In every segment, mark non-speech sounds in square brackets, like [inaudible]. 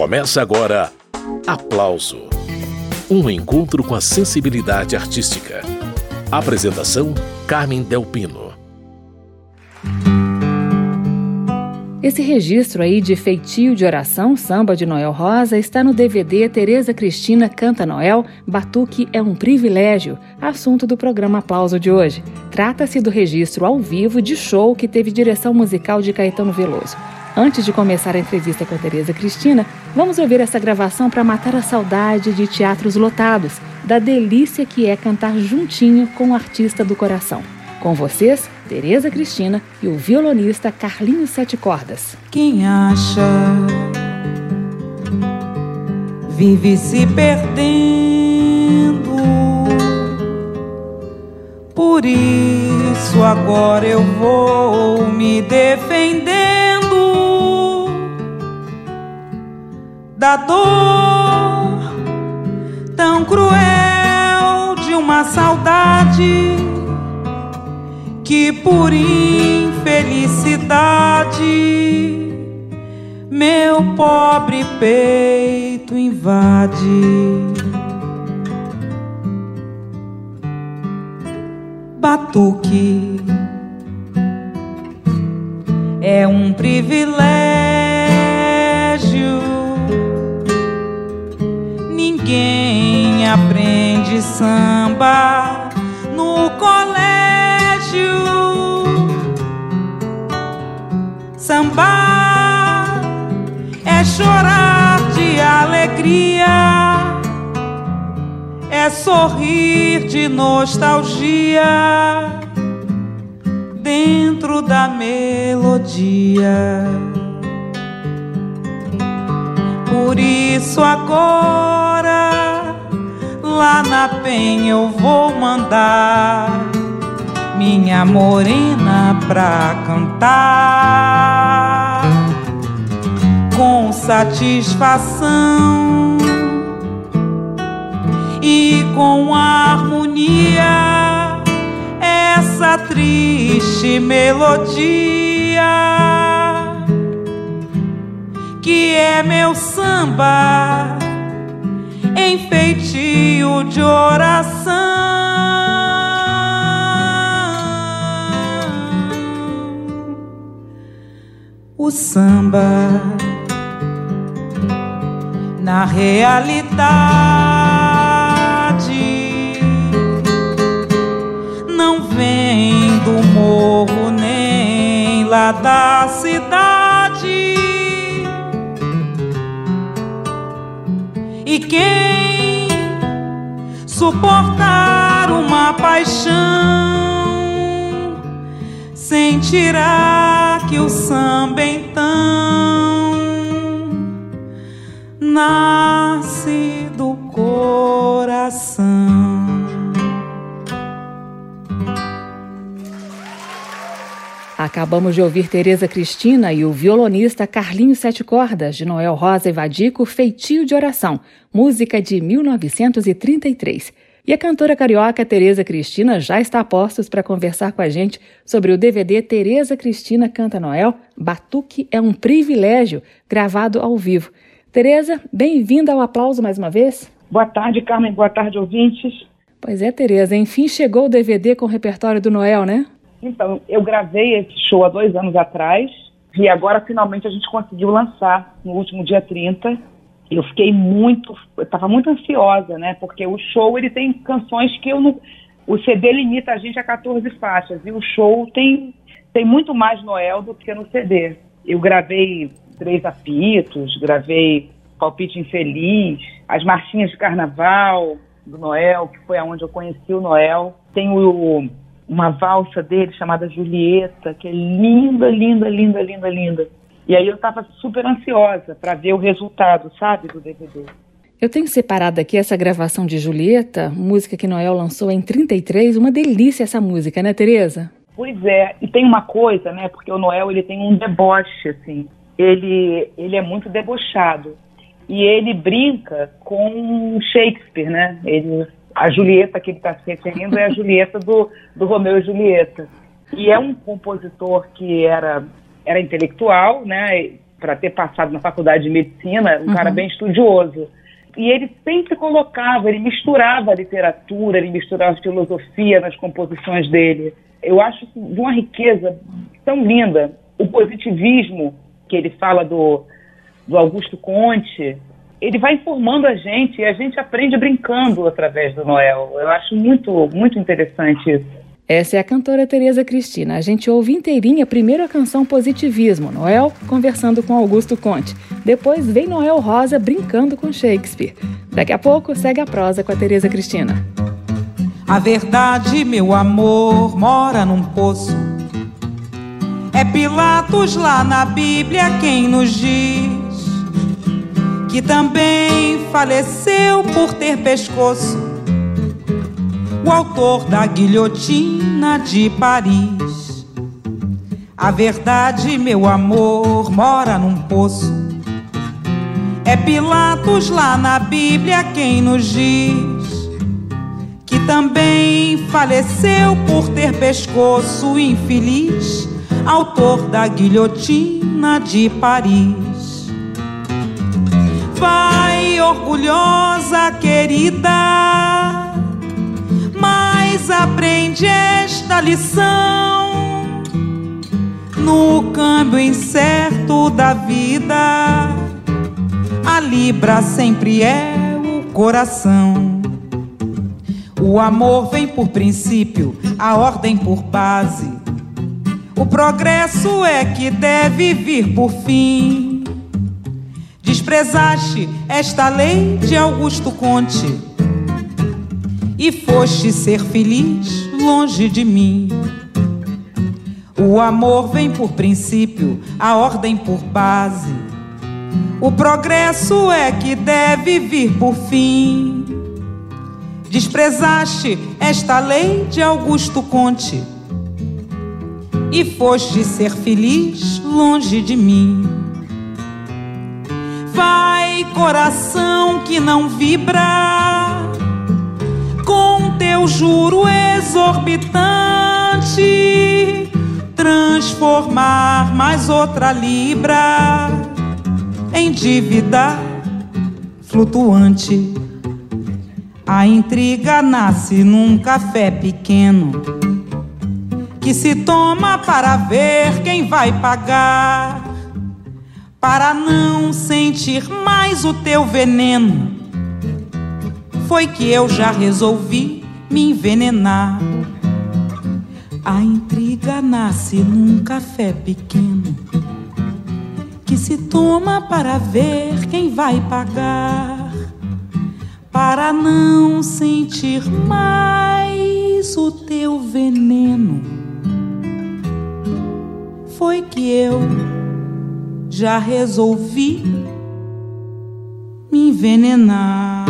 Começa agora Aplauso Um encontro com a sensibilidade artística. Apresentação: Carmen Delpino. Esse registro aí de feitio de oração, samba de Noel Rosa, está no DVD Tereza Cristina Canta Noel, Batuque é um privilégio, assunto do programa Aplauso de hoje. Trata-se do registro ao vivo de show que teve direção musical de Caetano Veloso. Antes de começar a entrevista com a Tereza Cristina, vamos ouvir essa gravação para matar a saudade de teatros lotados, da delícia que é cantar juntinho com o artista do coração. Com vocês, Tereza Cristina e o violonista Carlinhos Sete Cordas. Quem acha vive se perdendo. Por isso agora eu vou me defendendo da dor tão cruel de uma saudade que por infelicidade meu pobre peito invade. Batuque é um privilégio. Ninguém aprende samba no colégio. Sambar é chorar de alegria, é sorrir de nostalgia dentro da melodia. Por isso agora lá na penha eu vou mandar minha morena pra cantar. Com satisfação e com harmonia essa triste melodia que é meu samba em feitio de oração. o samba na realidade não vem do morro nem lá da cidade e quem suportar uma paixão sentirá que o samba então nasce do coração. Acabamos de ouvir Tereza Cristina e o violonista Carlinhos Sete Cordas, de Noel Rosa e Vadico, Feitio de Oração, música de 1933. E a cantora carioca Tereza Cristina já está a postos para conversar com a gente sobre o DVD Tereza Cristina Canta Noel, Batuque é um privilégio, gravado ao vivo. Tereza, bem-vinda ao aplauso mais uma vez. Boa tarde, Carmen. Boa tarde, ouvintes. Pois é, Tereza, enfim chegou o DVD com o repertório do Noel, né? Então, eu gravei esse show há dois anos atrás e agora finalmente a gente conseguiu lançar no último dia 30 eu fiquei muito, estava muito ansiosa, né? Porque o show ele tem canções que eu não, o CD limita a gente a 14 faixas e o show tem tem muito mais Noel do que no CD. Eu gravei Três Apitos, gravei Palpite Infeliz, as marchinhas de Carnaval do Noel, que foi aonde eu conheci o Noel. Tem o, uma valsa dele chamada Julieta, que é linda, linda, linda, linda, linda. E aí eu estava super ansiosa para ver o resultado, sabe, do DVD. Eu tenho separado aqui essa gravação de Julieta, música que Noel lançou em 33, uma delícia essa música, né, Tereza? Pois é, e tem uma coisa, né, porque o Noel ele tem um deboche, assim, ele, ele é muito debochado, e ele brinca com Shakespeare, né, ele, a Julieta que ele está se referindo é a Julieta do, do Romeu e Julieta, e é um compositor que era era intelectual, né? para ter passado na faculdade de medicina, um uhum. cara bem estudioso. E ele sempre colocava, ele misturava a literatura, ele misturava a filosofia nas composições dele. Eu acho de uma riqueza tão linda. O positivismo que ele fala do, do Augusto Conte, ele vai informando a gente e a gente aprende brincando através do Noel. Eu acho muito, muito interessante isso. Essa é a cantora Tereza Cristina. A gente ouve inteirinha primeiro a canção Positivismo, Noel conversando com Augusto Conte. Depois vem Noel Rosa brincando com Shakespeare. Daqui a pouco segue a prosa com a Tereza Cristina. A verdade, meu amor, mora num poço. É Pilatos lá na Bíblia quem nos diz que também faleceu por ter pescoço o autor da guilhotina de Paris. A verdade, meu amor, mora num poço. É Pilatos lá na Bíblia quem nos diz que também faleceu por ter pescoço infeliz, autor da guilhotina de Paris. Vai, orgulhosa querida mas aprende esta lição no câmbio incerto da vida. A libra sempre é o coração. O amor vem por princípio, a ordem por base. O progresso é que deve vir por fim. Desprezaste esta lei de Augusto Conte e foste ser feliz longe de mim. O amor vem por princípio, a ordem por base. O progresso é que deve vir por fim. Desprezaste esta lei de Augusto Conte e foste ser feliz longe de mim. Vai, coração que não vibra teu juro exorbitante transformar mais outra libra em dívida flutuante. A intriga nasce num café pequeno que se toma para ver quem vai pagar, para não sentir mais o teu veneno. Foi que eu já resolvi me envenenar. A intriga nasce num café pequeno que se toma para ver quem vai pagar, para não sentir mais o teu veneno. Foi que eu já resolvi me envenenar.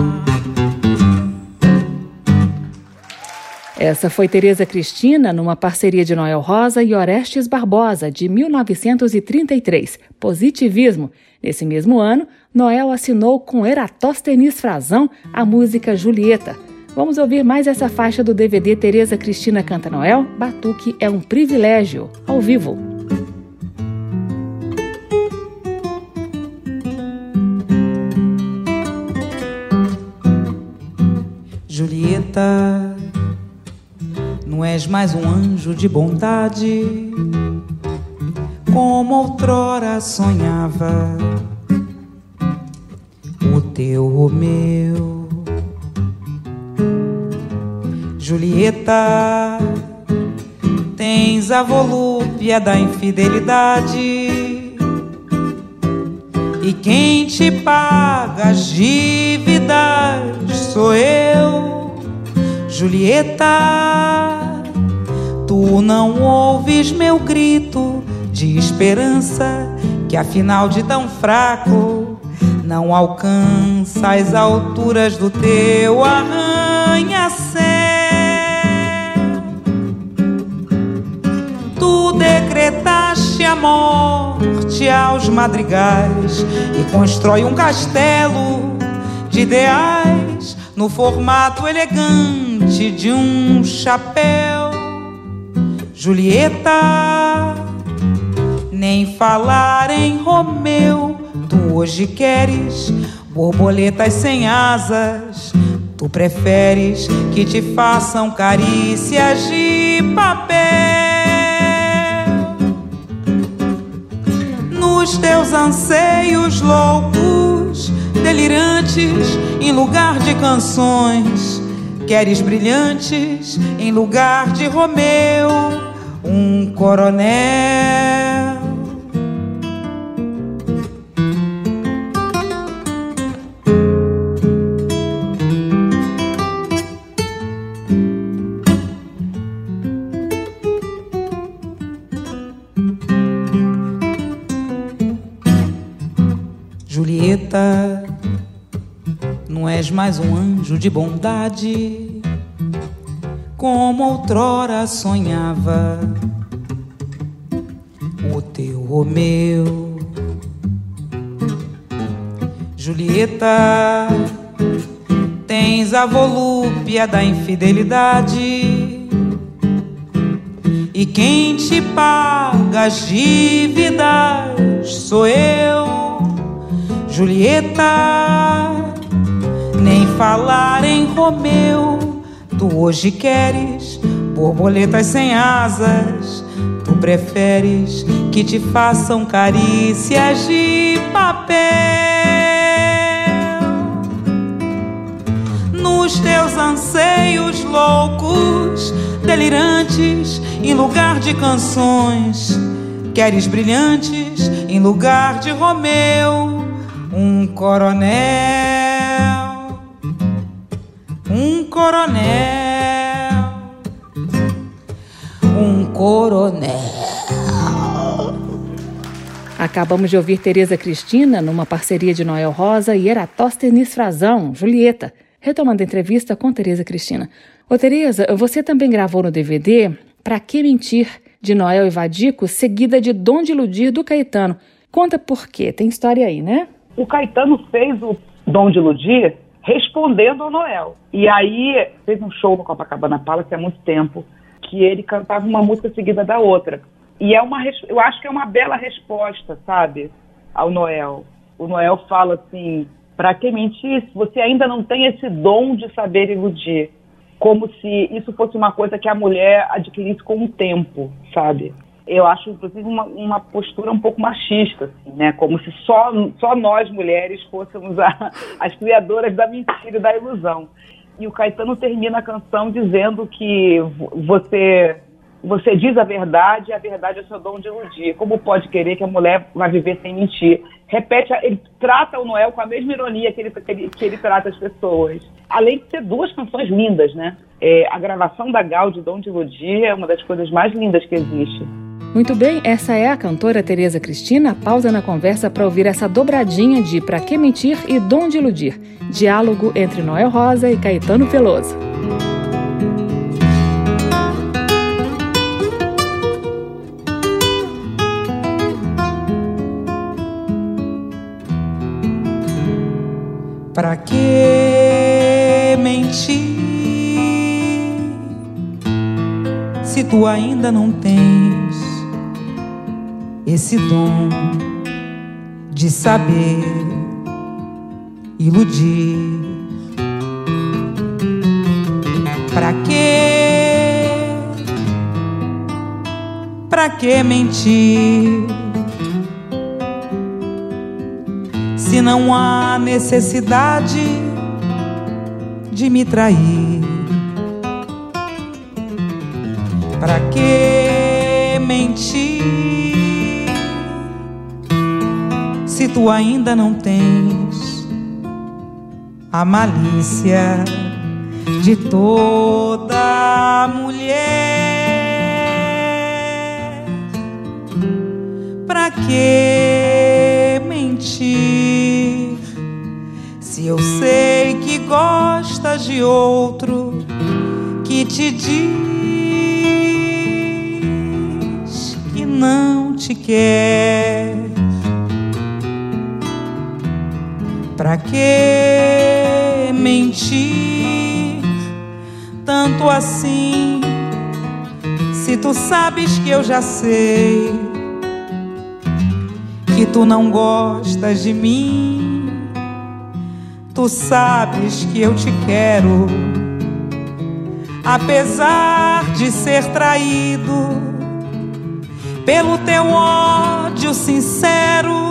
Essa foi Tereza Cristina numa parceria de Noel Rosa e Orestes Barbosa, de 1933, Positivismo. Nesse mesmo ano, Noel assinou com Eratóstenes Frazão a música Julieta. Vamos ouvir mais essa faixa do DVD Tereza Cristina Canta Noel, Batuque é um privilégio, ao vivo. Julieta não és mais um anjo de bondade, como outrora sonhava o teu Romeu. Julieta, tens a volúpia da infidelidade. E quem te paga as dívidas sou eu, Julieta Tu não ouves meu grito de esperança, que afinal de tão fraco não alcança as alturas do teu arranha-céu. Tu decretaste a morte aos madrigais e constrói um castelo de ideais no formato elegante de um chapéu Julieta, nem falar em Romeu. Tu hoje queres borboletas sem asas. Tu preferes que te façam carícias de papel. Nos teus anseios loucos, delirantes, em lugar de canções, queres brilhantes, em lugar de Romeu, um coronel. Mais um anjo de bondade, como outrora sonhava o teu Romeu. Julieta, tens a volúpia da infidelidade. E quem te paga as dívidas sou eu. Julieta, falar em Romeu. Tu hoje queres borboletas sem asas. Tu preferes que te façam carícias de papel. Nos teus anseios loucos, delirantes, em lugar de canções, queres brilhantes em lugar de Romeu um coronel, coronel, um coronel. Acabamos de ouvir Tereza Cristina numa parceria de Noel Rosa e Eratóstenes Frazão, Julieta, retomando a entrevista com Tereza Cristina. Ô Tereza, você também gravou no DVD Pra Que Mentir, de Noel e Vadico, seguida de Dom de Iludir, do Caetano. Conta por quê, tem história aí, né? o Caetano fez o Dom de Iludir respondendo ao Noel. E aí fez um show no Copacabana Palace há muito tempo que ele cantava uma música seguida da outra. E é uma, eu acho que é uma bela resposta, sabe, ao Noel. O Noel fala assim: para que mentir se você ainda não tem esse dom de saber iludir? Como se isso fosse uma coisa que a mulher adquirisse com o tempo, sabe? Eu acho, inclusive, uma, uma postura um pouco machista, assim, né? Como se só, só nós, mulheres, fôssemos a, as criadoras da mentira e da ilusão. E o Caetano termina a canção dizendo que você você diz a verdade e a verdade é seu dom de iludir. Como pode querer que a mulher vai viver sem mentir? Repete, ele trata o Noel com a mesma ironia que ele, que ele, que ele trata as pessoas. Além de ser duas canções lindas, né? É, a gravação da Gal de Dom de Iludir é uma das coisas mais lindas que existe. Muito bem, essa é a cantora Tereza Cristina. Pausa na conversa para ouvir essa dobradinha de Pra Que Mentir e Dom de Iludir. Diálogo entre Noel Rosa e Caetano Veloso. Pra que mentir se tu ainda não tens? Esse dom de saber iludir. Pra quê? Pra que mentir? Se não há necessidade de me trair. Pra que mentir? Se tu ainda não tens a malícia de toda mulher. Pra que mentir se eu sei que gostas de outro que te diz que não te quer? Pra que mentir tanto assim? Se tu sabes que eu já sei que tu não gostas de mim. Tu sabes que eu te quero, apesar de ser traído pelo teu ódio sincero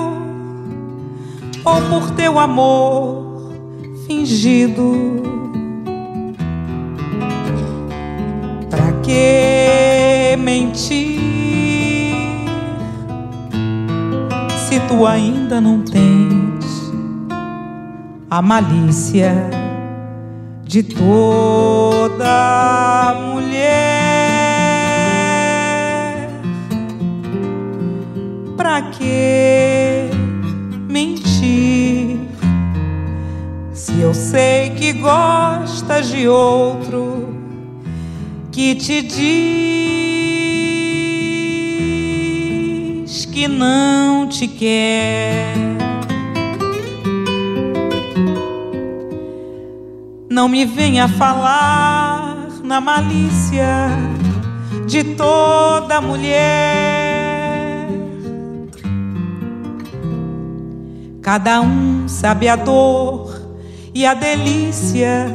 ou por teu amor fingido. Pra que mentir se tu ainda não tens a malícia de toda mulher? Pra que se eu sei que gostas de outro? que te diz que não te quer. Não me venha falar na malícia de toda mulher. Cada um sabe a dor e a delícia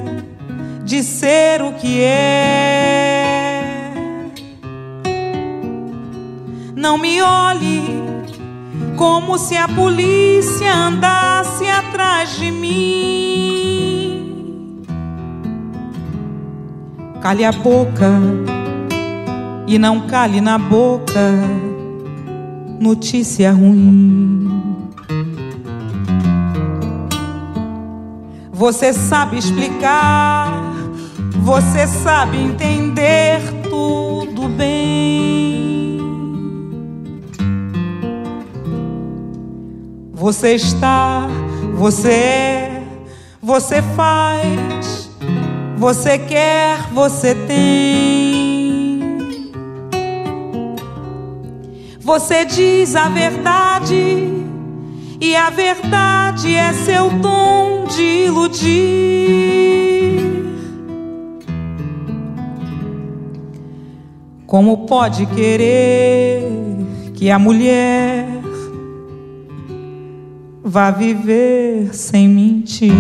de ser o que é. Não me olhe como se a polícia andasse atrás de mim. Cale a boca e não cale na boca notícia ruim. Você sabe explicar você sabe entender tudo bem. Você está, você é, você faz, você quer, você tem. Você diz a verdade, e a verdade é seu dom de iludir. Como pode querer que a mulher vá viver sem mentir?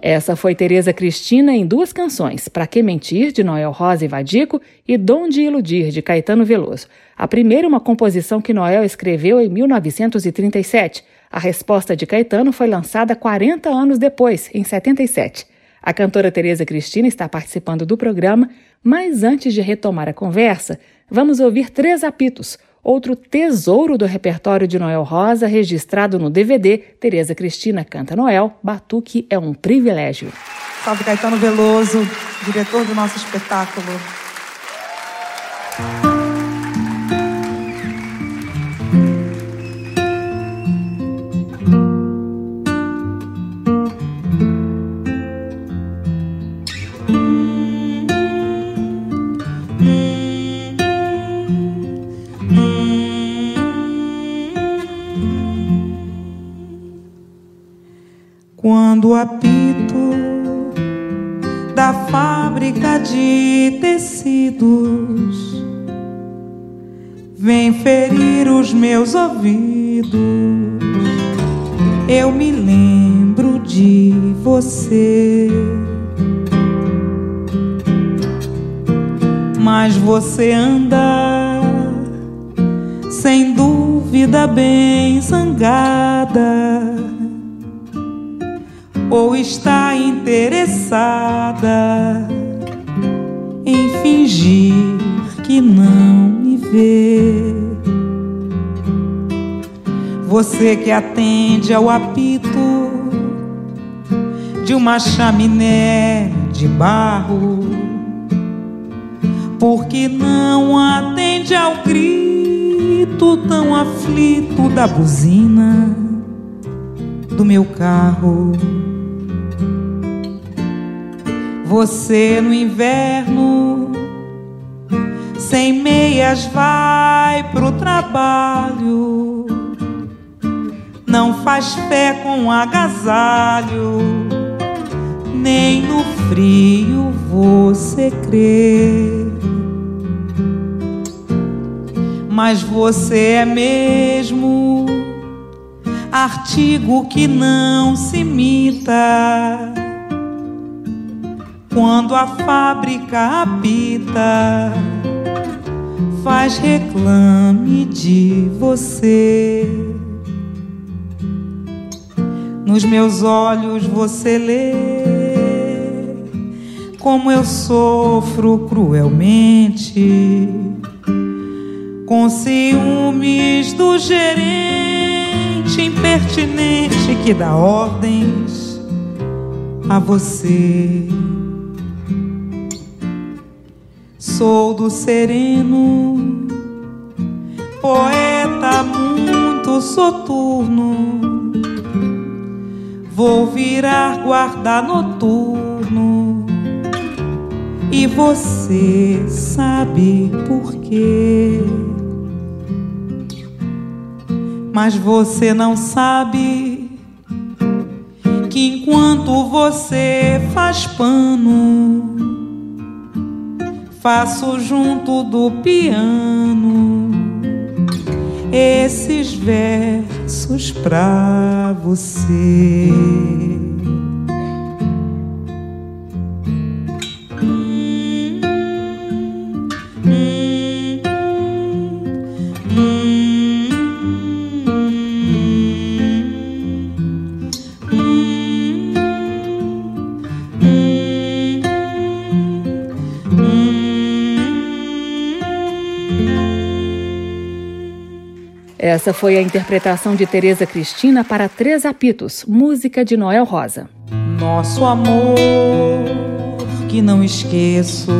Essa foi Tereza Cristina em duas canções, Pra Que Mentir, de Noel Rosa e Vadico, e Dom de Iludir, de Caetano Veloso. A primeira uma composição que Noel escreveu em 1937. A resposta de Caetano foi lançada 40 anos depois, em 77. A cantora Tereza Cristina está participando do programa, mas antes de retomar a conversa, vamos ouvir três apitos, outro tesouro do repertório de Noel Rosa, registrado no DVD Tereza Cristina Canta Noel, Batuque é um privilégio. Salve Caetano Veloso, diretor do nosso espetáculo. Eu me lembro de você. Mas você anda sem dúvida bem zangada ou está interessada em fingir que não me vê. Você que atende ao apito de uma chaminé de barro, porque não atende ao grito tão aflito da buzina do meu carro. Você no inverno, sem meias, vai pro trabalho. Não faz fé com agasalho, nem no frio você crê. mas você é mesmo artigo que não se imita. Quando a fábrica apita, faz reclame de você. Nos meus olhos você lê como eu sofro cruelmente com ciúmes do gerente impertinente que dá ordens a você. Sou do sereno, poeta muito soturno. Vou virar guarda noturno. E você sabe por quê? Mas você não sabe que enquanto você faz pano, faço junto do piano esses versos pra você. Essa foi a interpretação de Tereza Cristina para Três Apitos, música de Noel Rosa. Nosso amor que não esqueço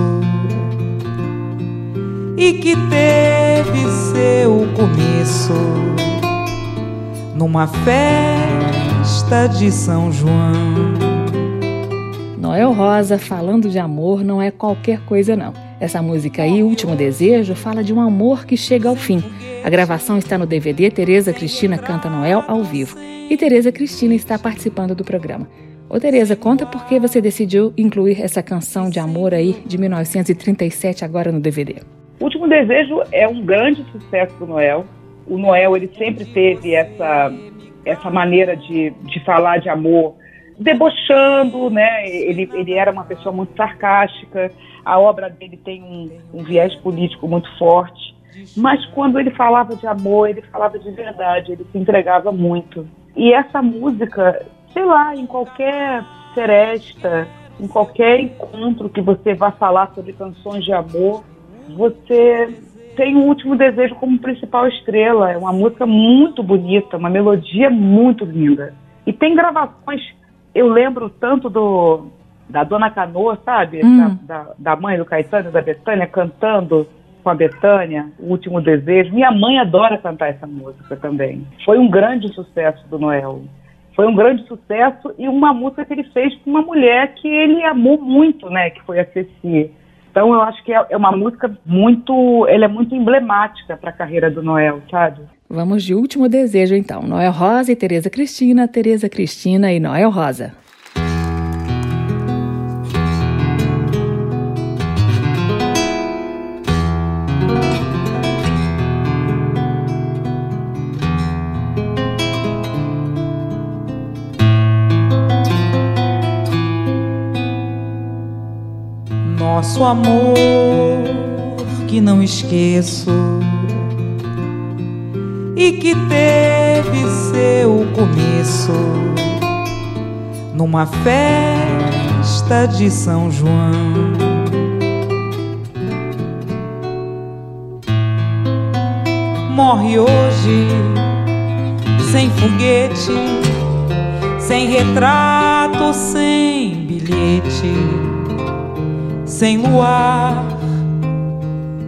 e que teve seu começo numa festa de São João. Noel Rosa falando de amor não é qualquer coisa não. Essa música aí, Último Desejo, fala de um amor que chega ao fim. A gravação está no DVD Tereza Cristina Canta Noel ao vivo. E Tereza Cristina está participando do programa. Ô Tereza, conta por que você decidiu incluir essa canção de amor aí de 1937 agora no DVD. Último Desejo é um grande sucesso do Noel. O Noel ele sempre teve essa essa maneira de, de falar de amor debochando, né? Ele, ele era uma pessoa muito sarcástica, a obra dele tem um, um viés político muito forte, mas quando ele falava de amor, ele falava de verdade, ele se entregava muito. E essa música, sei lá, em qualquer seresta, em qualquer encontro que você vá falar sobre canções de amor, você tem o Último Desejo como principal estrela. É uma música muito bonita, uma melodia muito linda. E tem gravações eu lembro tanto do da Dona Canoa, sabe? Hum. Da, da, da, mãe do Caetano, da Betânia, cantando com a Betânia, O Último Desejo. Minha mãe adora cantar essa música também. Foi um grande sucesso do Noel. Foi um grande sucesso e uma música que ele fez com uma mulher que ele amou muito, né? Que foi a Ceci. Então eu acho que é, é uma música muito, ela é muito emblemática para a carreira do Noel, sabe? Vamos de último desejo então. Noel Rosa e Tereza Cristina, Tereza Cristina e Noel Rosa. Nosso amor que não esqueço e que teve seu começo numa festa de São João. Morre hoje sem foguete, sem retrato, sem bilhete, sem luar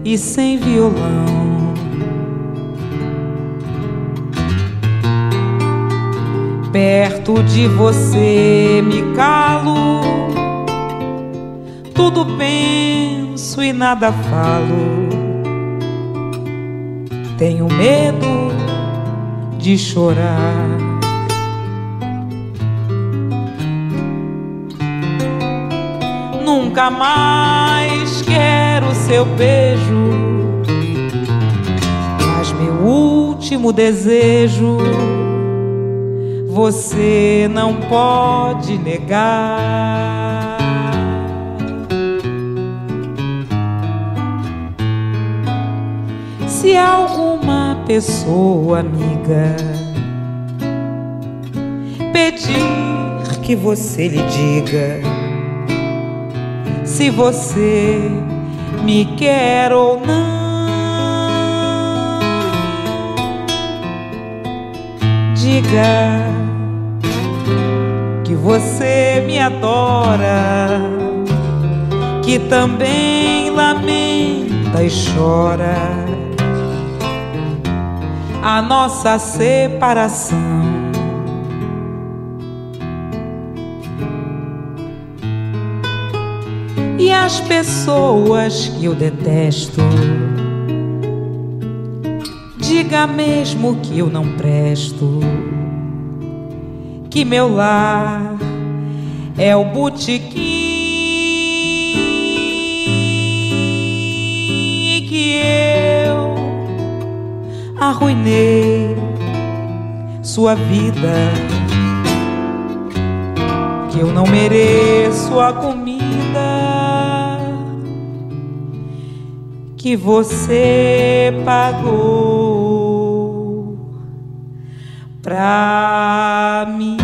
e sem violão. Perto de você me calo, tudo penso e nada falo. Tenho medo de chorar. Nunca mais quero seu beijo último desejo você não pode negar. Se alguma pessoa amiga pedir que você lhe diga se você me quer ou não. Diga que você me adora, que também lamenta e chora a nossa separação. As pessoas que eu detesto, diga mesmo que eu não presto, que meu lar é o botequim que eu arruinei sua vida, que eu não mereço a comida que você pagou pra mim.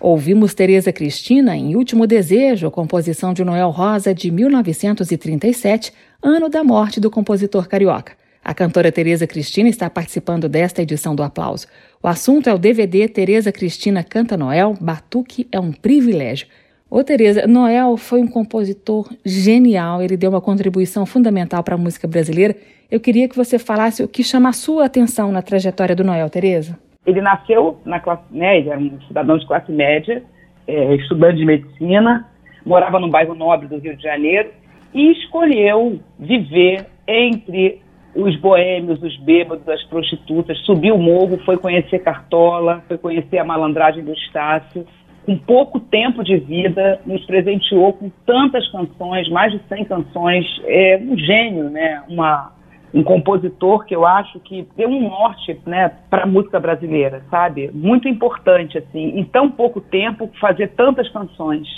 Ouvimos Tereza Cristina em Último Desejo, composição de Noel Rosa de 1937, ano da morte do compositor carioca. A cantora Tereza Cristina está participando desta edição do Aplauso. O assunto é o DVD Tereza Cristina Canta Noel, Batuque é um privilégio. Ô Tereza, Noel foi um compositor genial, ele deu uma contribuição fundamental para a música brasileira. Eu queria que você falasse o que chama a sua atenção na trajetória do Noel, Tereza. Ele nasceu na classe, né, ele era um cidadão de classe média, é, estudante de medicina, morava no bairro nobre do Rio de Janeiro e escolheu viver entre os boêmios, os bêbados, as prostitutas, subiu o morro, foi conhecer Cartola, foi conhecer a malandragem do Estácio. Com pouco tempo de vida, nos presenteou com tantas canções, mais de 100 canções. É um gênio, né? Uma, um compositor que eu acho que deu um norte né, para a música brasileira, sabe? Muito importante, assim, em tão pouco tempo, fazer tantas canções.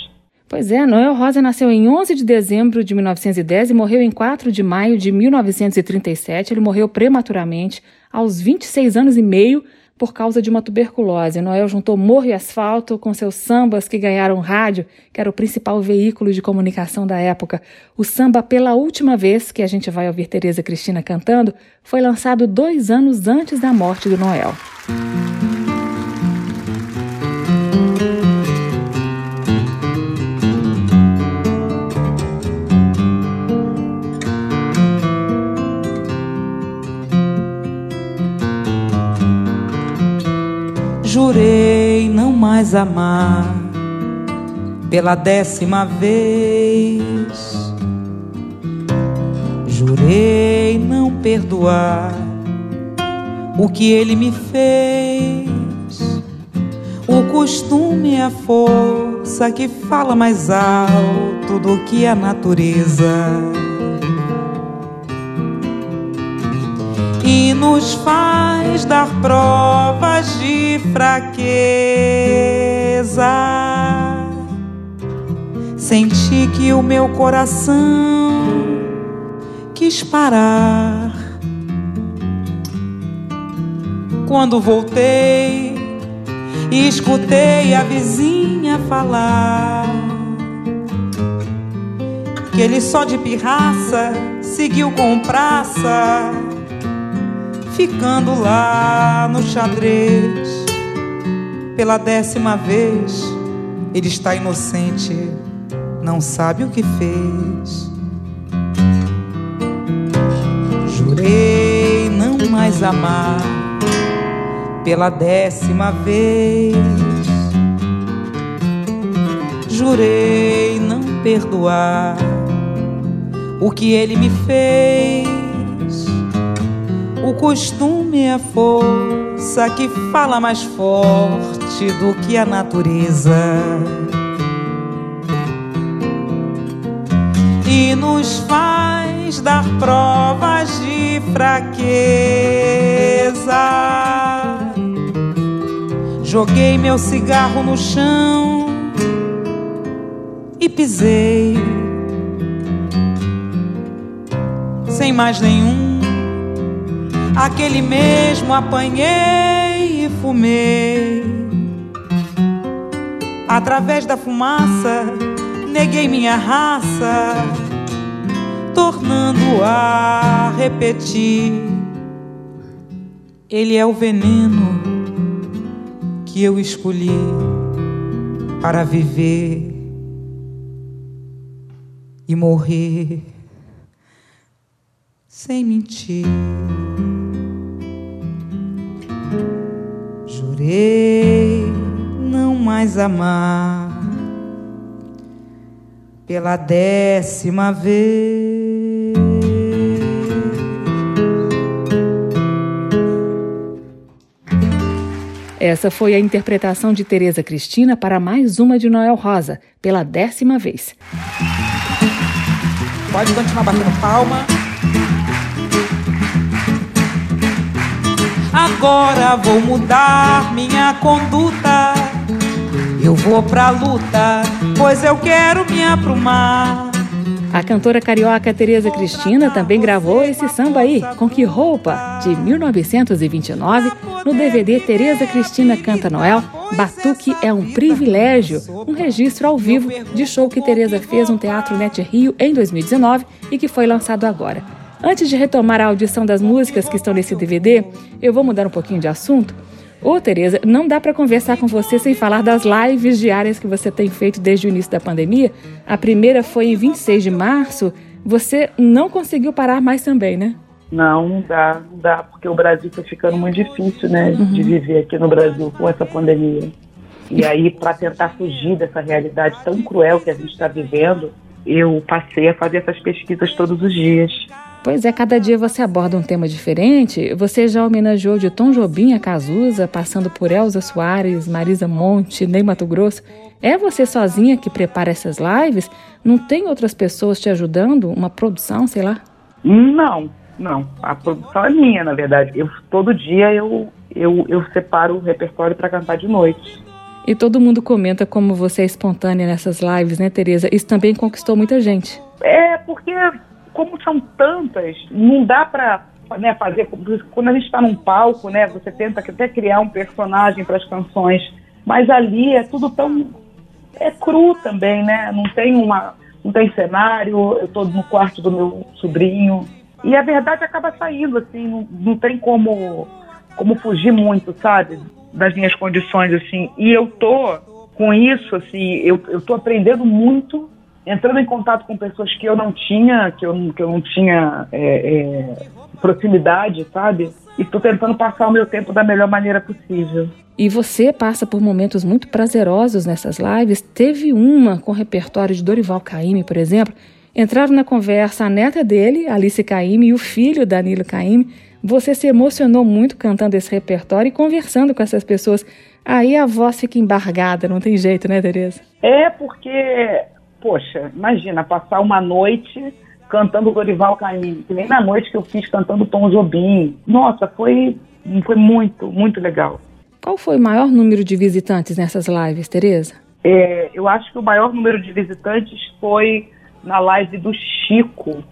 Pois é, Noel Rosa nasceu em 11 de dezembro de 1910 e morreu em 4 de maio de 1937. Ele morreu prematuramente, aos 26 anos e meio, por causa de uma tuberculose. Noel juntou Morro e Asfalto com seus sambas que ganharam rádio, que era o principal veículo de comunicação da época. O samba Pela Última Vez, que a gente vai ouvir Tereza Cristina cantando, foi lançado dois anos antes da morte do Noel. Jurei não mais amar pela décima vez. Jurei não perdoar o que ele me fez. O costume é a força que fala mais alto do que a natureza. Nos faz dar provas de fraqueza. Senti que o meu coração quis parar. Quando voltei, escutei a vizinha falar que ele só de pirraça seguiu com praça ficando lá no xadrez. Pela décima vez, ele está inocente, não sabe o que fez. Jurei não mais amar pela décima vez. Jurei não perdoar o que ele me fez o costume é a força que fala mais forte do que a natureza. E nos faz dar provas de fraqueza. Joguei meu cigarro no chão e pisei sem mais nenhum. Aquele mesmo apanhei e fumei. Através da fumaça, neguei minha raça, tornando a repetir. Ele é o veneno que eu escolhi para viver e morrer sem mentir. Não mais amar pela décima vez. Essa foi a interpretação de Tereza Cristina para mais uma de Noel Rosa, pela décima vez. Pode continuar batendo palma. Agora vou mudar minha conduta. Eu vou pra luta, pois eu quero me aprumar. A cantora carioca Tereza Cristina também gravou esse samba aí, Com Que Roupa, de 1929, no DVD Tereza Cristina Canta Noel, Batuque é um Privilégio, um registro ao vivo de show que Tereza fez no Teatro Net Rio em 2019 e que foi lançado agora. Antes de retomar a audição das músicas que estão nesse DVD, eu vou mudar um pouquinho de assunto. Ô, Tereza, não dá para conversar com você sem falar das lives diárias que você tem feito desde o início da pandemia. A primeira foi em 26 de março. Você não conseguiu parar mais também, né? Não, não dá, não dá, porque o Brasil está ficando muito difícil, né, uhum. de viver aqui no Brasil com essa pandemia. E aí, para tentar fugir dessa realidade tão cruel que a gente está vivendo, eu passei a fazer essas pesquisas todos os dias. Pois é, cada dia você aborda um tema diferente. Você já homenageou de Tom Jobim a Cazuza, passando por Elza Soares, Marisa Monte, Ney Mato Grosso. É você sozinha que prepara essas lives? Não tem outras pessoas te ajudando? Uma produção, sei lá? Não, não. A produção é minha, na verdade. Eu, todo dia eu, eu, eu separo o repertório para cantar de noite. E todo mundo comenta como você é espontânea nessas lives, né, Tereza? Isso também conquistou muita gente. É, porque como são tantas, não dá para né, fazer. Quando a gente está num palco, né, você tenta até criar um personagem para as canções, mas ali é tudo tão. É cru também, né? Não tem uma. Não tem cenário, eu estou no quarto do meu sobrinho. E a verdade acaba saindo, assim, não, não tem como, como fugir muito, sabe? Das minhas condições, assim. E eu tô com isso, assim, eu, eu tô aprendendo muito entrando em contato com pessoas que eu não tinha, que eu, que eu não tinha é, é, proximidade, sabe? E estou tentando passar o meu tempo da melhor maneira possível. E você passa por momentos muito prazerosos nessas lives. Teve uma com o repertório de Dorival Caymmi, por exemplo. Entraram na conversa a neta dele, Alice Caymmi, e o filho, Danilo Caymmi. Você se emocionou muito cantando esse repertório e conversando com essas pessoas. Aí a voz fica embargada, não tem jeito, né, Tereza? É, porque poxa, imagina, passar uma noite cantando Dorival Caymmi, que nem na noite que eu fiz cantando Tom Jobim. Nossa, foi, foi muito, muito legal. Qual foi o maior número de visitantes nessas lives, Tereza? É, eu acho que o maior número de visitantes foi na live do Chico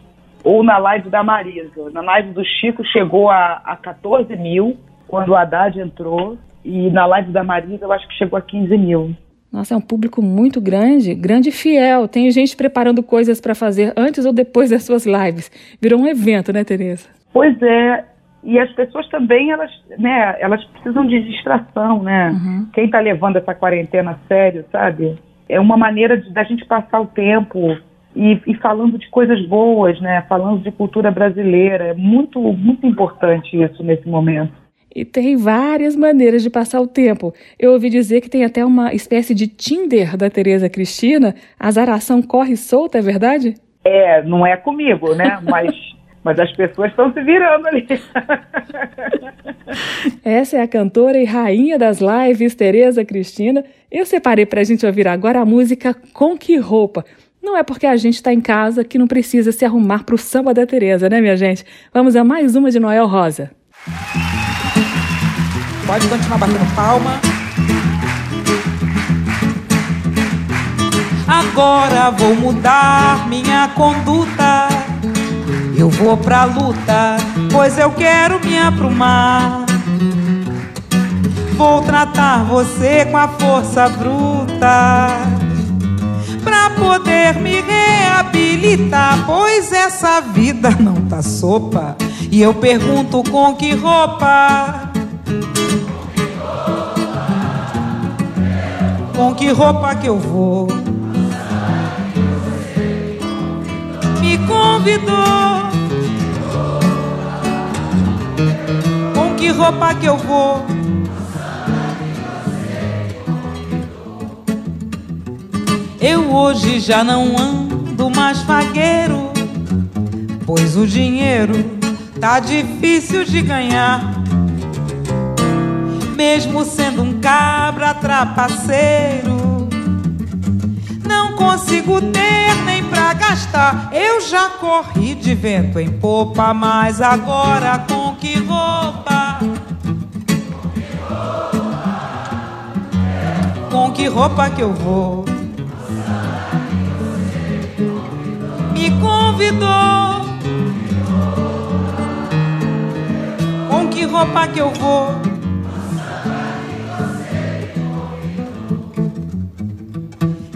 ou na live da Marisa. Na live do Chico chegou a, a 14 mil quando o Haddad entrou e na live da Marisa eu acho que chegou a 15 mil. Nossa, é um público muito grande, grande e fiel. Tem gente preparando coisas para fazer antes ou depois das suas lives. Virou um evento, né, Tereza? Pois é. E as pessoas também, elas, né, elas precisam de distração, né? Uhum. Quem está levando essa quarentena a sério, sabe? É uma maneira de, da gente passar o tempo e, e, falando de coisas boas, né? Falando de cultura brasileira. É muito, muito importante isso nesse momento. E tem várias maneiras de passar o tempo. Eu ouvi dizer que tem até uma espécie de Tinder da Tereza Cristina. A zaração corre solta, é verdade? É, não é comigo, né? [laughs] Mas Mas as pessoas estão se virando ali. [laughs] Essa é a cantora e rainha das lives, Tereza Cristina. Eu separei para a gente ouvir agora a música Com Que Roupa. Não é porque a gente está em casa que não precisa se arrumar para o samba da Tereza, né, minha gente? Vamos a mais uma de Noel Rosa. Pode continuar batendo palma. Agora vou mudar minha conduta. Eu vou pra luta, pois eu quero me aprumar. Vou tratar você com a força bruta. Pra poder me reabilitar, pois essa vida não tá sopa. E eu pergunto com que roupa? Com que roupa que eu vou? Me convidou. Com que roupa que eu vou? Eu hoje já não ando mais fagueiro, pois o dinheiro tá difícil de ganhar. Mesmo sendo um cabra trapaceiro, não consigo ter nem pra gastar. Eu já corri de vento em popa, mas agora com que roupa? Com que roupa que eu vou? Me convidou. Com que roupa que eu vou?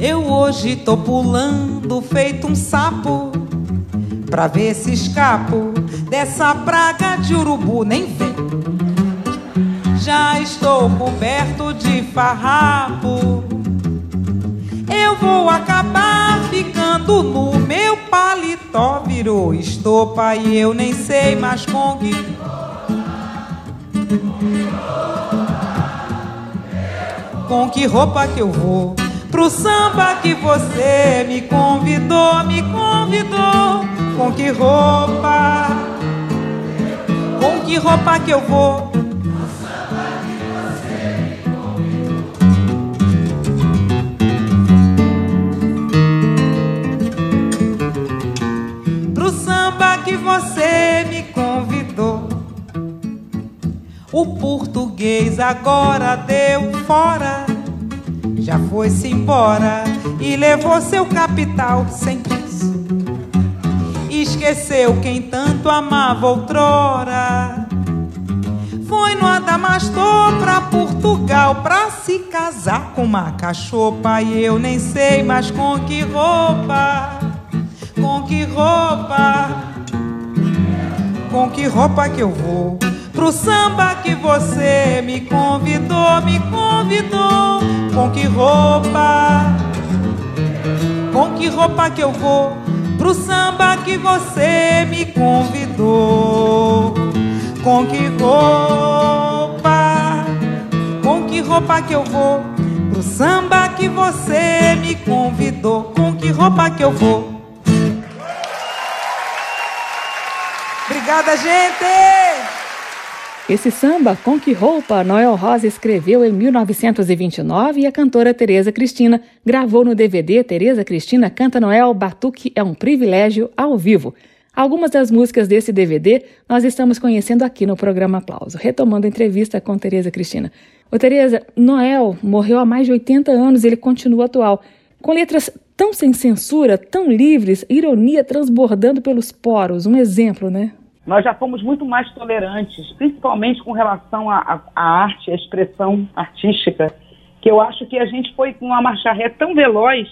Eu hoje tô pulando feito um sapo pra ver se escapo dessa praga de urubu. Nem vem. Já estou coberto de farrapo. Eu vou acabar ficando no meu paletó virou estopa e eu nem sei mais com que com que roupa que eu vou pro samba que você me convidou, me convidou. Com que roupa? Com que roupa que eu vou? Pro samba que você me convidou. O português agora deu fora já foi-se embora e levou seu capital sem isso. Esqueceu quem tanto amava outrora. Foi no Adamastor pra Portugal pra se casar com uma cachopa e eu nem sei mais com que roupa, com que roupa, com que roupa que eu vou pro samba que você me convidou, me convidou. Com que roupa? Com que roupa que eu vou pro samba que você me convidou? Com que roupa? Com que roupa que eu vou pro samba que você me convidou? Com que roupa que eu vou? Obrigada, gente! Esse samba, Com Que Roupa, Noel Rosa escreveu em 1929 e a cantora Tereza Cristina gravou no DVD Tereza Cristina Canta Noel Batuque é um Privilégio ao vivo. Algumas das músicas desse DVD nós estamos conhecendo aqui no programa Aplauso, retomando a entrevista com Tereza Cristina. Ô Tereza, Noel morreu há mais de 80 anos e ele continua atual, com letras tão sem censura, tão livres, ironia transbordando pelos poros, um exemplo, né? Nós já fomos muito mais tolerantes, principalmente com relação à arte, à expressão artística, que eu acho que a gente foi com uma marcha ré tão veloz,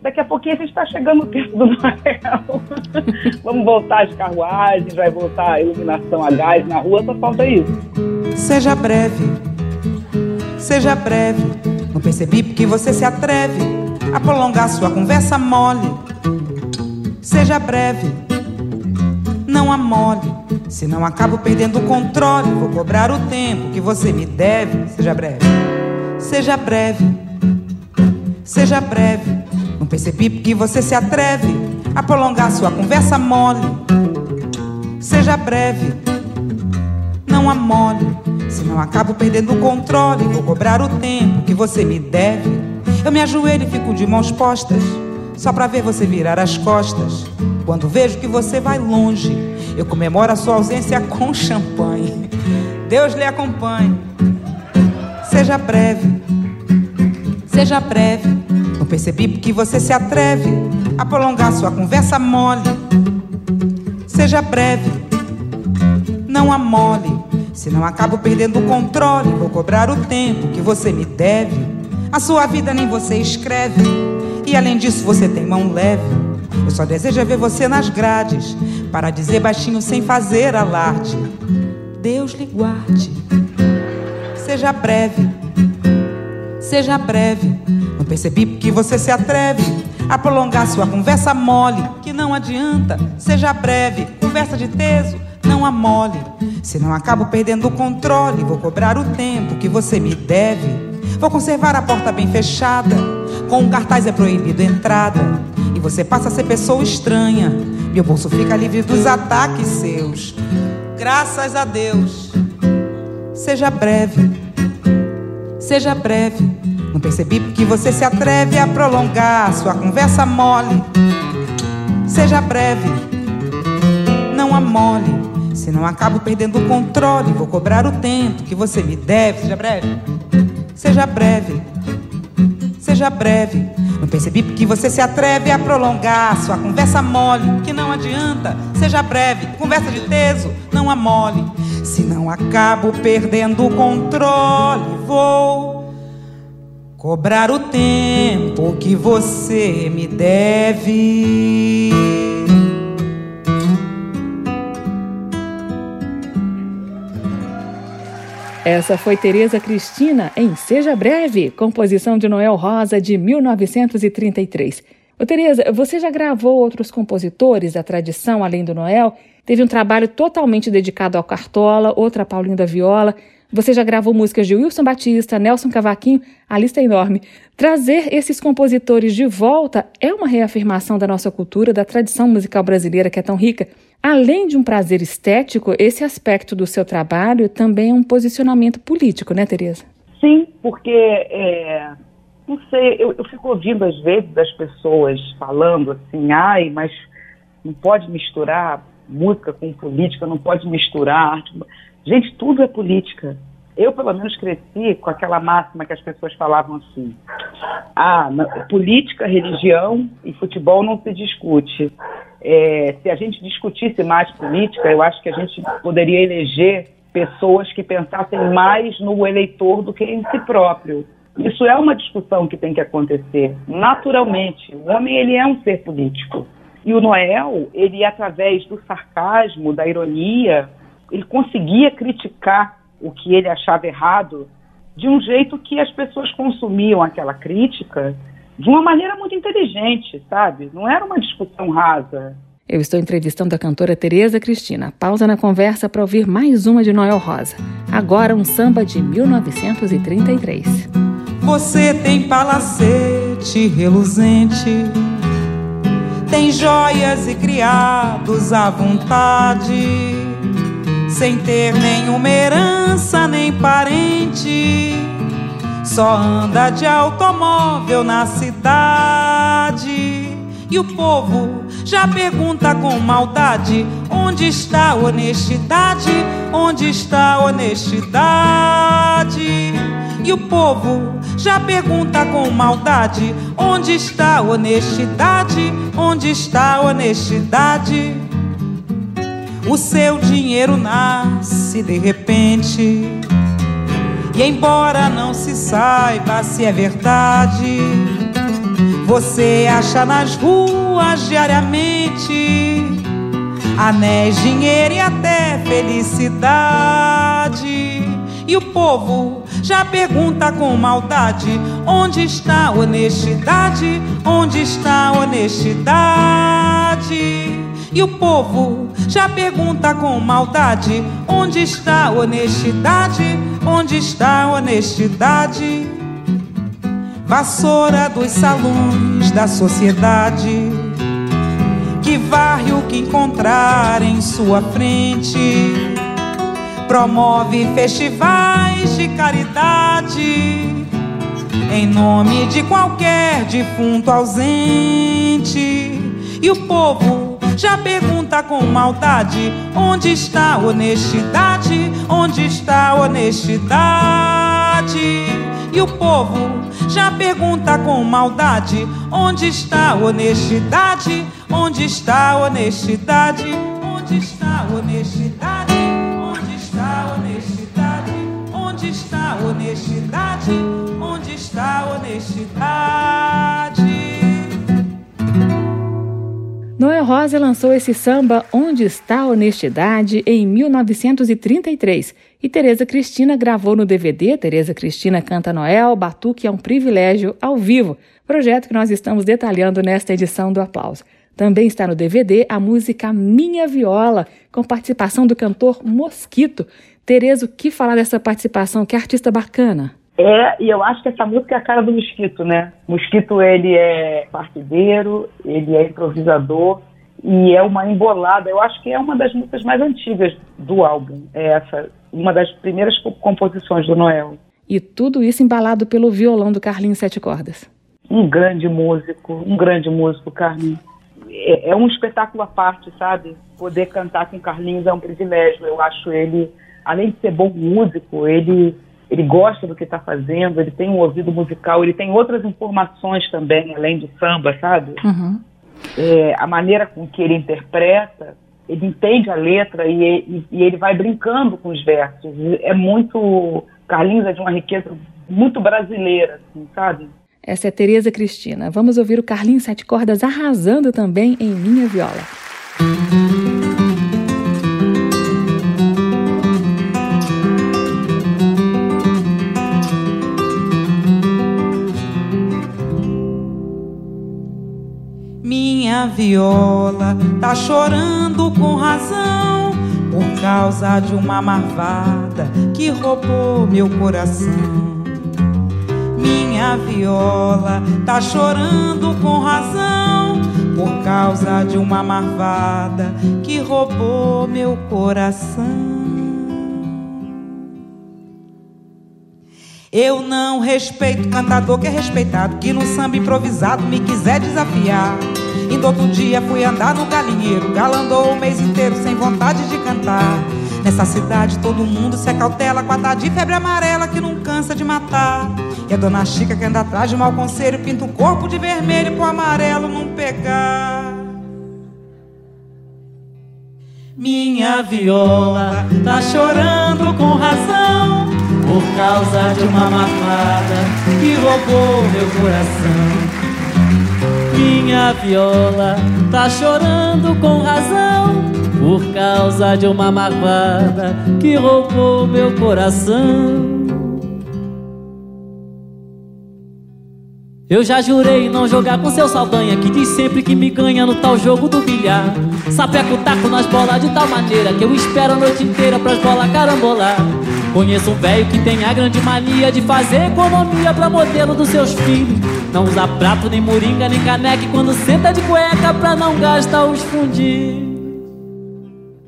daqui a pouquinho a gente está chegando perto do Noel. [laughs] Vamos voltar às carruagens, vai voltar a iluminação a gás na rua, só falta isso. Seja breve, seja breve, não percebi porque você se atreve a prolongar sua conversa mole. Seja breve não amole, senão acabo perdendo o controle. Vou cobrar o tempo que você me deve. Seja breve, seja breve, seja breve. Não percebi porque você se atreve a prolongar sua conversa mole. seja breve, não amole, senão acabo perdendo o controle. Vou cobrar o tempo que você me deve. Eu me ajoelho e fico de mãos postas, só pra ver você virar as costas. Quando vejo que você vai longe, eu comemoro a sua ausência [laughs] com champanhe. Deus lhe acompanhe. Seja breve, seja breve. Não percebi porque você se atreve a prolongar sua conversa mole. Seja breve, não amole, senão acabo perdendo o controle. Vou cobrar o tempo que você me deve. A sua vida nem você escreve, e além disso você tem mão leve. Eu só desejo é ver você nas grades, para dizer baixinho sem fazer alarde. Deus lhe guarde. Seja breve, seja breve. Não percebi porque você se atreve a prolongar sua conversa mole, que não adianta. Seja breve, conversa de teso, não amole. Senão acabo perdendo o controle. Vou cobrar o tempo que você me deve. Vou conservar a porta bem fechada. Com um cartaz é proibido entrada. E você passa a ser pessoa estranha. Meu bolso fica livre dos ataques seus graças a Deus. Seja breve, seja breve. Não percebi porque você se atreve a prolongar sua conversa mole. Seja breve, não amole, senão acabo perdendo o controle. Vou cobrar o tempo que você me deve. Seja breve, seja breve, seja breve. Não percebi porque você se atreve a prolongar sua conversa mole, que não adianta, seja breve, conversa de teso, não amole. Se não acabo perdendo o controle, vou cobrar o tempo que você me deve. Essa foi Tereza Cristina em Seja Breve, composição de Noel Rosa de 1933. Ô Tereza, você já gravou outros compositores da tradição além do Noel? Teve um trabalho totalmente dedicado ao Cartola, outra a Paulinho da Viola. Você já gravou músicas de Wilson Batista, Nelson Cavaquinho, a lista é enorme. Trazer esses compositores de volta é uma reafirmação da nossa cultura, da tradição musical brasileira que é tão rica. Além de um prazer estético, esse aspecto do seu trabalho também é um posicionamento político, né, Tereza? Sim, porque, é, não sei, eu, eu fico ouvindo às vezes as pessoas falando assim, ai, mas não pode misturar música com política, não pode misturar arte. Gente, tudo é política. Eu, pelo menos, cresci com aquela máxima que as pessoas falavam assim: ah, política, religião e futebol não se discute. É, se a gente discutisse mais política, eu acho que a gente poderia eleger pessoas que pensassem mais no eleitor do que em si próprio. Isso é uma discussão que tem que acontecer naturalmente. O homem ele é um ser político. E o Noel, ele através do sarcasmo, da ironia, ele conseguia criticar o que ele achava errado de um jeito que as pessoas consumiam aquela crítica de uma maneira muito inteligente, sabe? Não era uma discussão rasa. Eu estou entrevistando a cantora Tereza Cristina. Pausa na conversa para ouvir mais uma de Noel Rosa. Agora um samba de 1933. Você tem palacete reluzente, tem joias e criados à vontade, sem ter nenhuma herança nem parente só anda de automóvel na cidade. E o povo já pergunta com maldade: onde está a honestidade? Onde está a honestidade? E o povo já pergunta com maldade: onde está a honestidade? Onde está a honestidade? O seu dinheiro nasce de repente e embora não se saiba se é verdade, você acha nas ruas diariamente anéis, dinheiro e até felicidade. E o povo já pergunta com maldade: onde está a honestidade? Onde está a honestidade? E o povo já pergunta com maldade: onde está a honestidade? Onde está a honestidade? Vassoura dos salões da sociedade, que varre o que encontrar em sua frente. Promove festivais de caridade em nome de qualquer defunto ausente. E o povo já pergunta com maldade: onde está a honestidade? Onde está a honestidade? E o povo já pergunta com maldade: onde está a honestidade? Onde está a honestidade? Onde está a honestidade? Onde está a honestidade? Onde está a honestidade? Onde está a honestidade? Noel Rosa lançou esse samba Onde Está a Honestidade em 1933 e Tereza Cristina gravou no DVD Tereza Cristina Canta Noel, Batuque é um Privilégio, ao vivo, projeto que nós estamos detalhando nesta edição do Aplauso. Também está no DVD a música Minha Viola, com participação do cantor Mosquito. Tereza, o que falar dessa participação? Que artista bacana! É, e eu acho que essa música é a cara do Mosquito, né? Mosquito, ele é partideiro, ele é improvisador e é uma embolada. Eu acho que é uma das músicas mais antigas do álbum. É essa, uma das primeiras composições do Noel. E tudo isso embalado pelo violão do Carlinhos Sete Cordas. Um grande músico, um grande músico, Carlinhos. É, é um espetáculo à parte, sabe? Poder cantar com Carlinhos é um privilégio. Eu acho ele, além de ser bom músico, ele ele gosta do que está fazendo, ele tem um ouvido musical, ele tem outras informações também, além do samba, sabe? Uhum. É, a maneira com que ele interpreta, ele entende a letra e, e, e, ele vai brincando com os versos. É muito. Carlinhos é de uma riqueza muito brasileira, assim, sabe? Essa é Tereza Cristina. Vamos ouvir o Carlinhos Sete Cordas arrasando também em Minha Viola. minha viola tá chorando com razão por causa de uma marvada que roubou meu coração. Minha viola tá chorando com razão por causa de uma marvada que roubou meu coração. Eu não respeito cantador que é respeitado, que no samba improvisado me quiser desafiar. E do outro dia fui andar no galinheiro, galandou o mês inteiro sem vontade de cantar. Nessa cidade todo mundo se acautela com a tá de febre amarela que não cansa de matar. E a dona Chica que anda atrás de mau conselho pinta o corpo de vermelho pro amarelo não pegar. Minha viola tá chorando com razão por causa de uma marmada que roubou meu coração. Minha viola tá chorando com razão por causa de uma marvada que roubou meu coração. Eu já jurei não jogar com seu saldanha Que diz sempre que me ganha no tal jogo do bilhar. Sapeco taco nas bolas de tal maneira Que eu espero a noite inteira pras bolas carambolar Conheço um velho que tem a grande mania De fazer economia pra modelo dos seus filhos Não usa prato, nem moringa, nem caneca Quando senta de cueca pra não gastar os fundinhos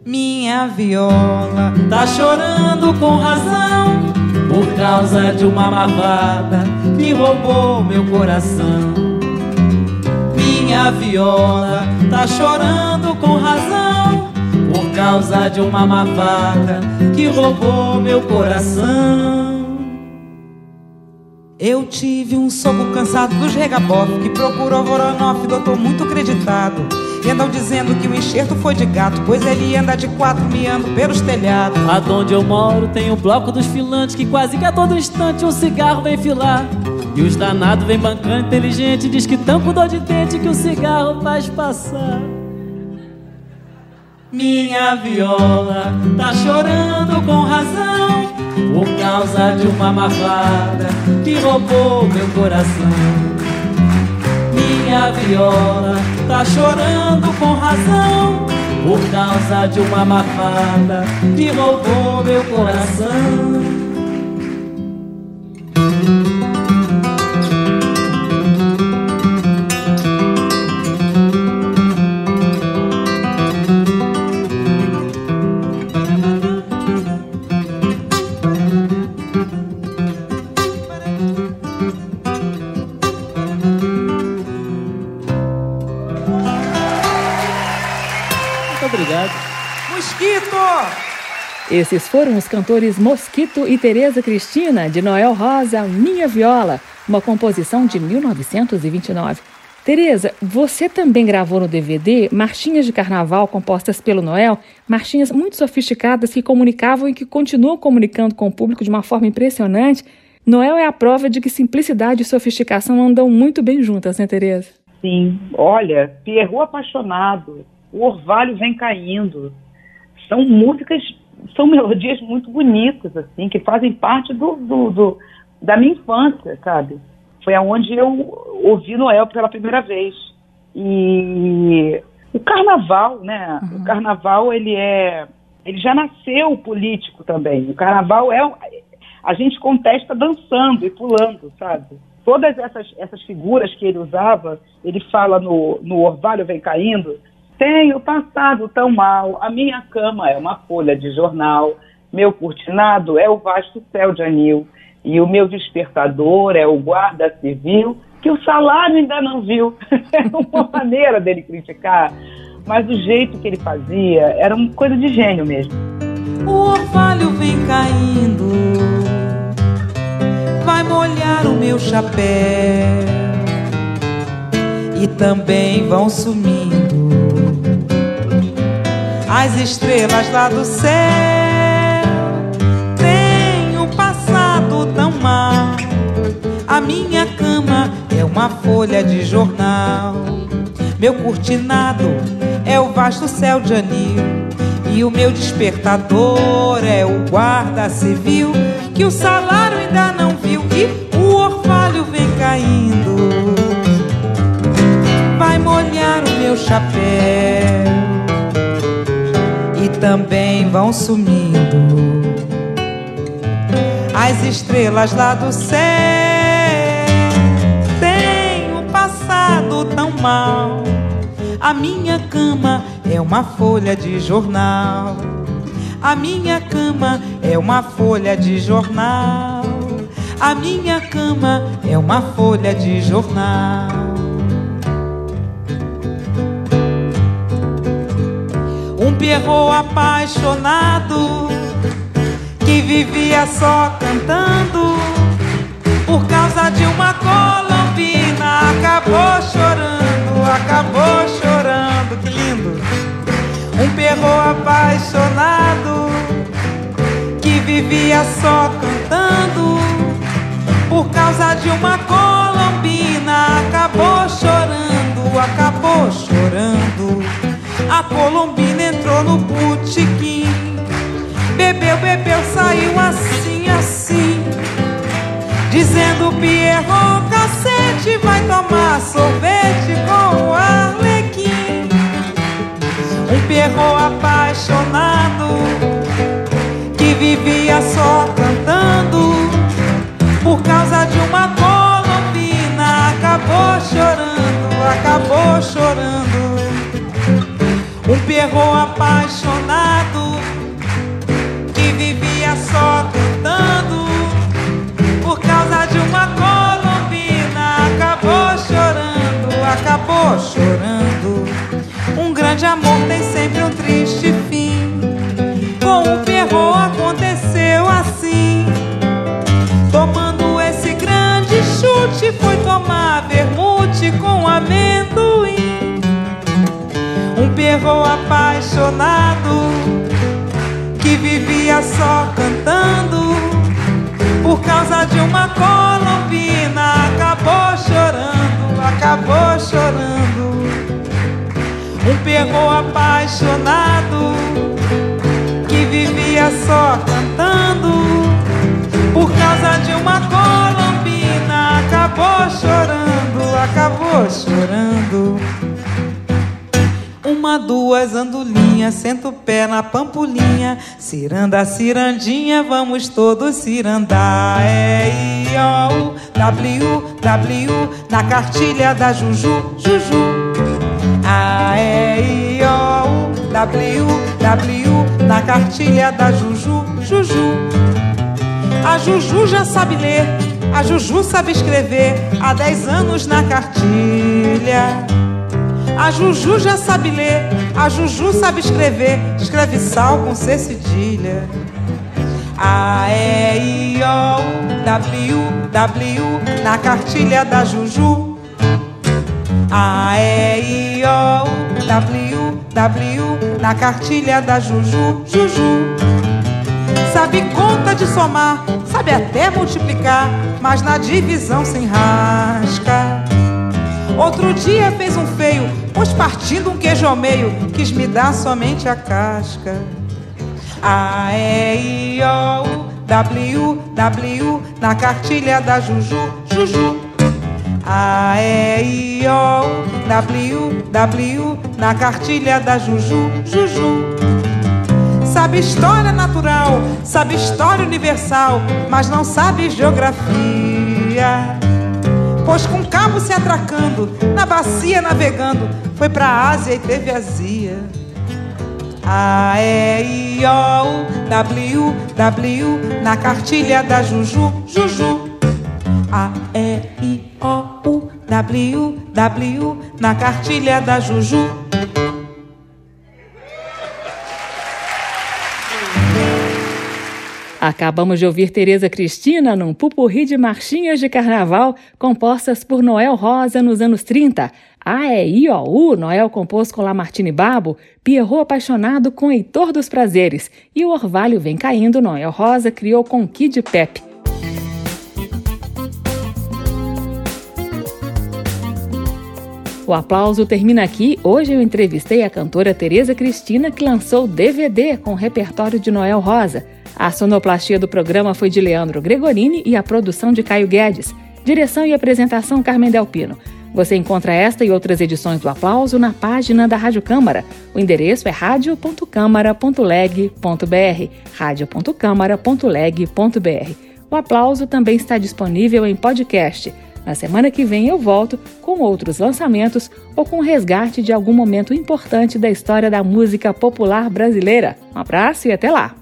Minha viola tá chorando com razão por causa de uma marvada que roubou meu coração. Minha viola tá chorando com razão causa de uma marvada que roubou meu coração. Eu tive um soco cansado dos regabof que procurou Voronoff, doutor muito acreditado. E andam dizendo que o enxerto foi de gato, pois ele anda de quatro miando pelos telhados. Aonde eu moro tem o bloco dos filantes que quase que a todo instante um cigarro vem filar. E os danados vem bancando inteligente, diz que tão com dor de dente que o cigarro faz passar. Minha viola tá chorando com razão por causa de uma marvada que roubou meu coração minha viola tá chorando com razão por causa de uma mafada que roubou meu coração. Esses foram os cantores Mosquito e Tereza Cristina, de Noel Rosa, Minha Viola, uma composição de 1929. Tereza, você também gravou no DVD marchinhas de carnaval compostas pelo Noel, marchinhas muito sofisticadas que comunicavam e que continuam comunicando com o público de uma forma impressionante. Noel é a prova de que simplicidade e sofisticação andam muito bem juntas, né, Tereza? Sim. Olha, Pierrot apaixonado, o orvalho vem caindo. São músicas, são melodias muito bonitas, assim, que fazem parte do, do, do da minha infância, sabe? Foi aonde eu ouvi Noel pela primeira vez. E o carnaval, né? Uhum. O carnaval, ele é. Ele já nasceu político também. O carnaval é. A gente contesta dançando e pulando, sabe? Todas essas, essas figuras que ele usava, ele fala no, no Orvalho Vem Caindo, tenho passado tão mal, a minha cama é uma folha de jornal, meu cortinado é o vasto céu de anil, e o meu despertador é o guarda civil, que o salário ainda não viu. [laughs] é uma maneira dele criticar, mas o jeito que ele fazia era uma coisa de gênio mesmo. O orvalho vem caindo, vai molhar o meu chapéu, e também vão sumindo as estrelas lá do céu. A minha cama é uma folha de jornal. Meu cortinado é o vasto céu de anil. E o meu despertador é o guarda civil que o salário ainda não viu e o orvalho vem caindo. Vai molhar o meu chapéu também vão sumindo as estrelas lá do céu. tão mal. A minha cama é uma folha de jornal. A minha cama é uma folha de jornal. A minha cama é uma folha de jornal. Perro apaixonado que vivia só cantando por causa de uma colombina acabou chorando, acabou chorando, que lindo. Um perro apaixonado que vivia só cantando por causa de uma colombina acabou chorando, acabou chorando. A colombina entrou no botequim, bebeu, bebeu, saiu assim, assim Dizendo Pierrot, cacete, vai tomar sorvete com o Arlequim. Um Pierrot apaixonado que vivia só cantando por causa de uma colombina. Acabou chorando, acabou chorando. Um Pierrot apaixonado que vivia só cantando de uma colombina acabou chorando, acabou chorando. Um grande amor tem sempre um triste fim. Com o perro aconteceu assim. Tomando esse grande chute, foi tomar vermute com amendoim. Perro apaixonado que vivia só cantando por causa de uma colombina. Acabou chorando, acabou chorando. Um perro apaixonado que vivia só cantando. Por causa de uma colombina, acabou chorando, acabou chorando. Uma, duas, andolinha, senta o pé na pampulinha. Ciranda, cirandinha, vamos todos cirandar. É I, O, W, W, na cartilha da Juju, Juju. A, E, I, O, W, W, na cartilha da Juju, Juju. A Juju já sabe ler, a Juju sabe escrever há dez anos na cartilha. A Juju já sabe ler, a Juju sabe escrever, escreve sal com C cedilha. A, E, I, O, W, W, na cartilha da Juju. A, E, I, O, W, W, na cartilha da Juju, Juju. Sabe conta de somar, sabe até multiplicar, mas na divisão sem rasca. Outro dia fez um feio, pois partindo um queijo ao meio, quis me dar somente a casca. A, E, I, O, W, W, na cartilha da Juju, Juju. A, E, I, O, W, W, na cartilha da Juju, Juju. Sabe história natural, sabe história universal, mas não sabe geografia. Pois com cabo se atracando, na bacia navegando, foi pra Ásia e teve azia. A, E, I, O, W, W, na cartilha da Juju, Juju. A, E, I, O, U, W, W, na cartilha da Juju. Acabamos de ouvir Tereza Cristina num pupurri de marchinhas de carnaval compostas por Noel Rosa nos anos 30. A, E, I, O, U, Noel compôs com Lamartine Babo, Pierrot apaixonado com Heitor dos Prazeres e o Orvalho Vem Caindo, Noel Rosa criou com Kid Pepe. O aplauso termina aqui. Hoje eu entrevistei a cantora Tereza Cristina, que lançou DVD com o repertório de Noel Rosa. A sonoplastia do programa foi de Leandro Gregorini e a produção de Caio Guedes. Direção e apresentação Carmen Delpino. Você encontra esta e outras edições do Aplauso na página da Rádio Câmara. O endereço é radio.câmara.leg.br, radio.câmara.leg.br. O Aplauso também está disponível em podcast. Na semana que vem eu volto com outros lançamentos ou com resgate de algum momento importante da história da música popular brasileira. Um abraço e até lá!